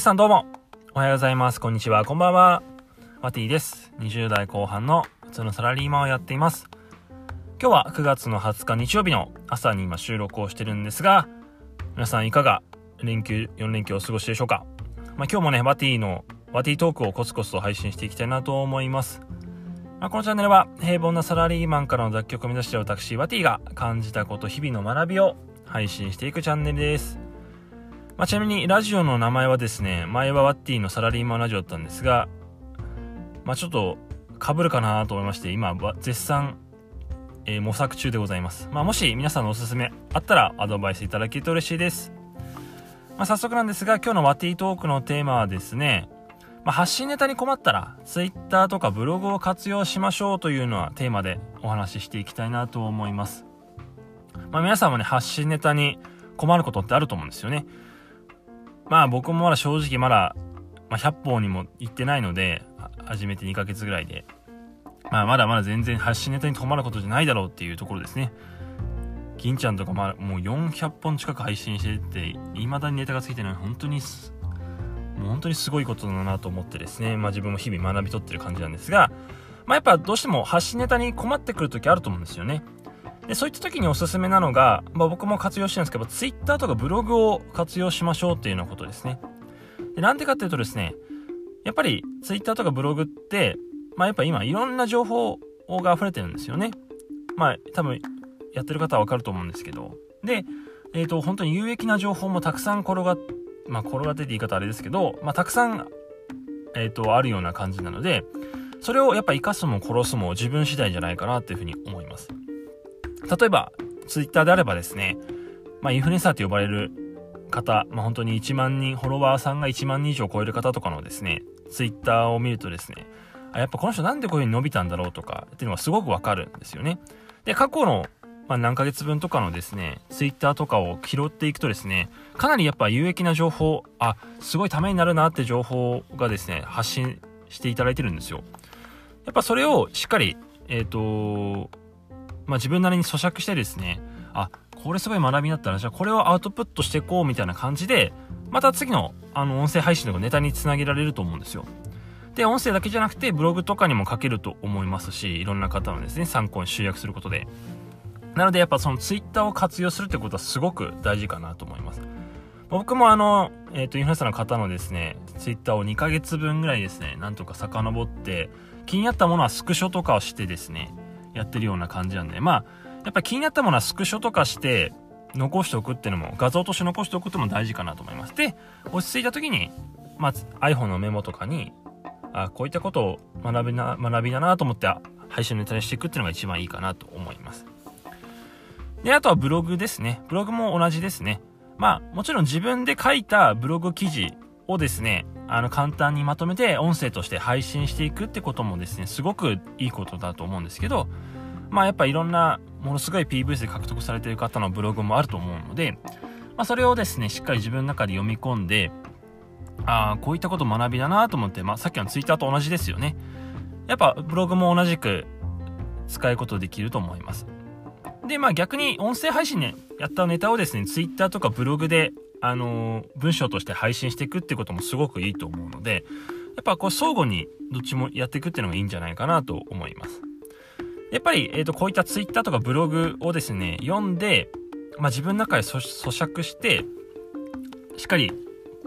皆さんどうも、おはようございます。こんにちは、こんばんは。マティです。20代後半の普通のサラリーマンをやっています。今日は9月の20日日曜日の朝に今収録をしてるんですが、皆さんいかが連休、4連休お過ごしでしょうかまあ、今日もね、バティの、バティトークをコツコツと配信していきたいなと思います。まあ、このチャンネルは平凡なサラリーマンからの脱却を目指している私、バティが感じたこと、日々の学びを配信していくチャンネルです。まあ、ちなみにラジオの名前はですね、前はワッティのサラリーマンラジオだったんですが、まあ、ちょっと被るかなと思いまして、今、絶賛、えー、模索中でございます。まあ、もし皆さんのおすすめあったらアドバイスいただけると嬉しいです。まあ、早速なんですが、今日のワッティトークのテーマはですね、まあ、発信ネタに困ったら、Twitter とかブログを活用しましょうというのはテーマでお話ししていきたいなと思います。まあ、皆さんもね、発信ネタに困ることってあると思うんですよね。まあ僕もまだ正直まだ、まあ、100本にも行ってないので、始めて2ヶ月ぐらいで。まあまだまだ全然発信ネタに困ることじゃないだろうっていうところですね。銀ちゃんとかまあもう400本近く配信してて、未だにネタがついてない本当にもう本当にすごいことだなと思ってですね、まあ自分も日々学び取ってる感じなんですが、まあやっぱどうしても発信ネタに困ってくる時あると思うんですよね。で、そういった時におすすめなのが、まあ僕も活用してるんですけど、Twitter とかブログを活用しましょうっていうようなことですね。で、なんでかっていうとですね、やっぱり Twitter とかブログって、まあやっぱ今いろんな情報が溢れてるんですよね。まあ多分やってる方はわかると思うんですけど。で、え、ー、と、本当に有益な情報もたくさん転がっ、まあ転がってて言い方あれですけど、まあたくさん、えっ、ー、と、あるような感じなので、それをやっぱ生かすも殺すも自分次第じゃないかなっていうふうに思います。例えば、ツイッターであればですね、まあ、インフルエンサーと呼ばれる方、まあ、本当に1万人、フォロワーさんが1万人以上超える方とかのですね、ツイッターを見るとですね、あ、やっぱこの人なんでこういう風に伸びたんだろうとかっていうのがすごくわかるんですよね。で、過去の、まあ、何ヶ月分とかのですね、ツイッターとかを拾っていくとですね、かなりやっぱ有益な情報、あ、すごいためになるなって情報がですね、発信していただいてるんですよ。やっぱそれをしっかり、えっ、ー、と、まあ、自分なりに咀嚼してですね、あ、これすごい学びになったら、じゃあこれをアウトプットしていこうみたいな感じで、また次のあの音声配信のネタにつなげられると思うんですよ。で、音声だけじゃなくてブログとかにも書けると思いますし、いろんな方のですね、参考に集約することで。なのでやっぱその twitter を活用するってことはすごく大事かなと思います。僕もあの、えっ、ー、と、インフルエンサーの方のですね、twitter を2ヶ月分ぐらいですね、なんとか遡って、気になったものはスクショとかをしてですね、やってるような感じなんで、まあ、やっぱり気になったものはスクショとかして、残しておくっていうのも、画像として残しておくっていうのも大事かなと思います。で、落ち着いた時に、まず iPhone のメモとかに、あこういったことを学びな、学びだなと思って配信のネタにしていくっていうのが一番いいかなと思います。で、あとはブログですね。ブログも同じですね。まあ、もちろん自分で書いたブログ記事をですね、あの、簡単にまとめて音声として配信していくってこともですね、すごくいいことだと思うんですけど、まあやっぱいろんな、ものすごい PV で獲得されている方のブログもあると思うので、まあそれをですね、しっかり自分の中で読み込んで、ああ、こういったこと学びだなと思って、まあさっきの Twitter と同じですよね。やっぱブログも同じく使うことできると思います。で、まあ逆に音声配信ね、やったネタをですね、Twitter とかブログであのー、文章として配信していくってこともすごくいいと思うので、やっぱこう相互にどっちもやっていくっていうのがいいんじゃないかなと思います。やっぱり、えっ、ー、と、こういったツイッターとかブログをですね、読んで、まあ、自分の中で咀嚼して、しっかり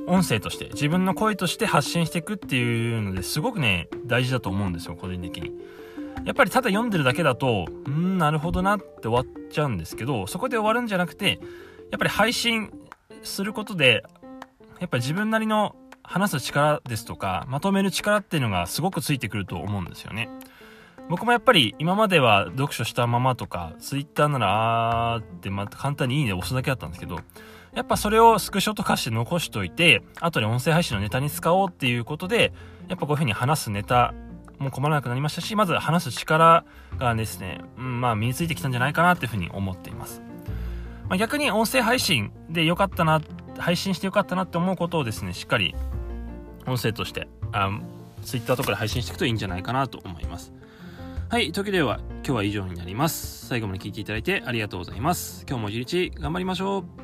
音声として、自分の声として発信していくっていうのですごくね、大事だと思うんですよ、個人的に。やっぱりただ読んでるだけだと、ん、なるほどなって終わっちゃうんですけど、そこで終わるんじゃなくて、やっぱり配信することで、やっぱり自分なりの話す力ですとか、まとめる力っていうのがすごくついてくると思うんですよね。僕もやっぱり今までは読書したままとか、ツイッターならあーってまた簡単にいいね押すだけだったんですけど、やっぱそれをスクショとかして残しといて、後で音声配信のネタに使おうっていうことで、やっぱこういう風に話すネタも困らなくなりましたし、まず話す力がですね、うん、まあ身についてきたんじゃないかなっていう風に思っています。まあ、逆に音声配信で良かったな、配信して良かったなって思うことをですね、しっかり音声として、あ Twitter とかで配信していくといいんじゃないかなと思います。はい、というわけでは今日は以上になります。最後まで聞いていただいてありがとうございます。今日も一日頑張りましょう。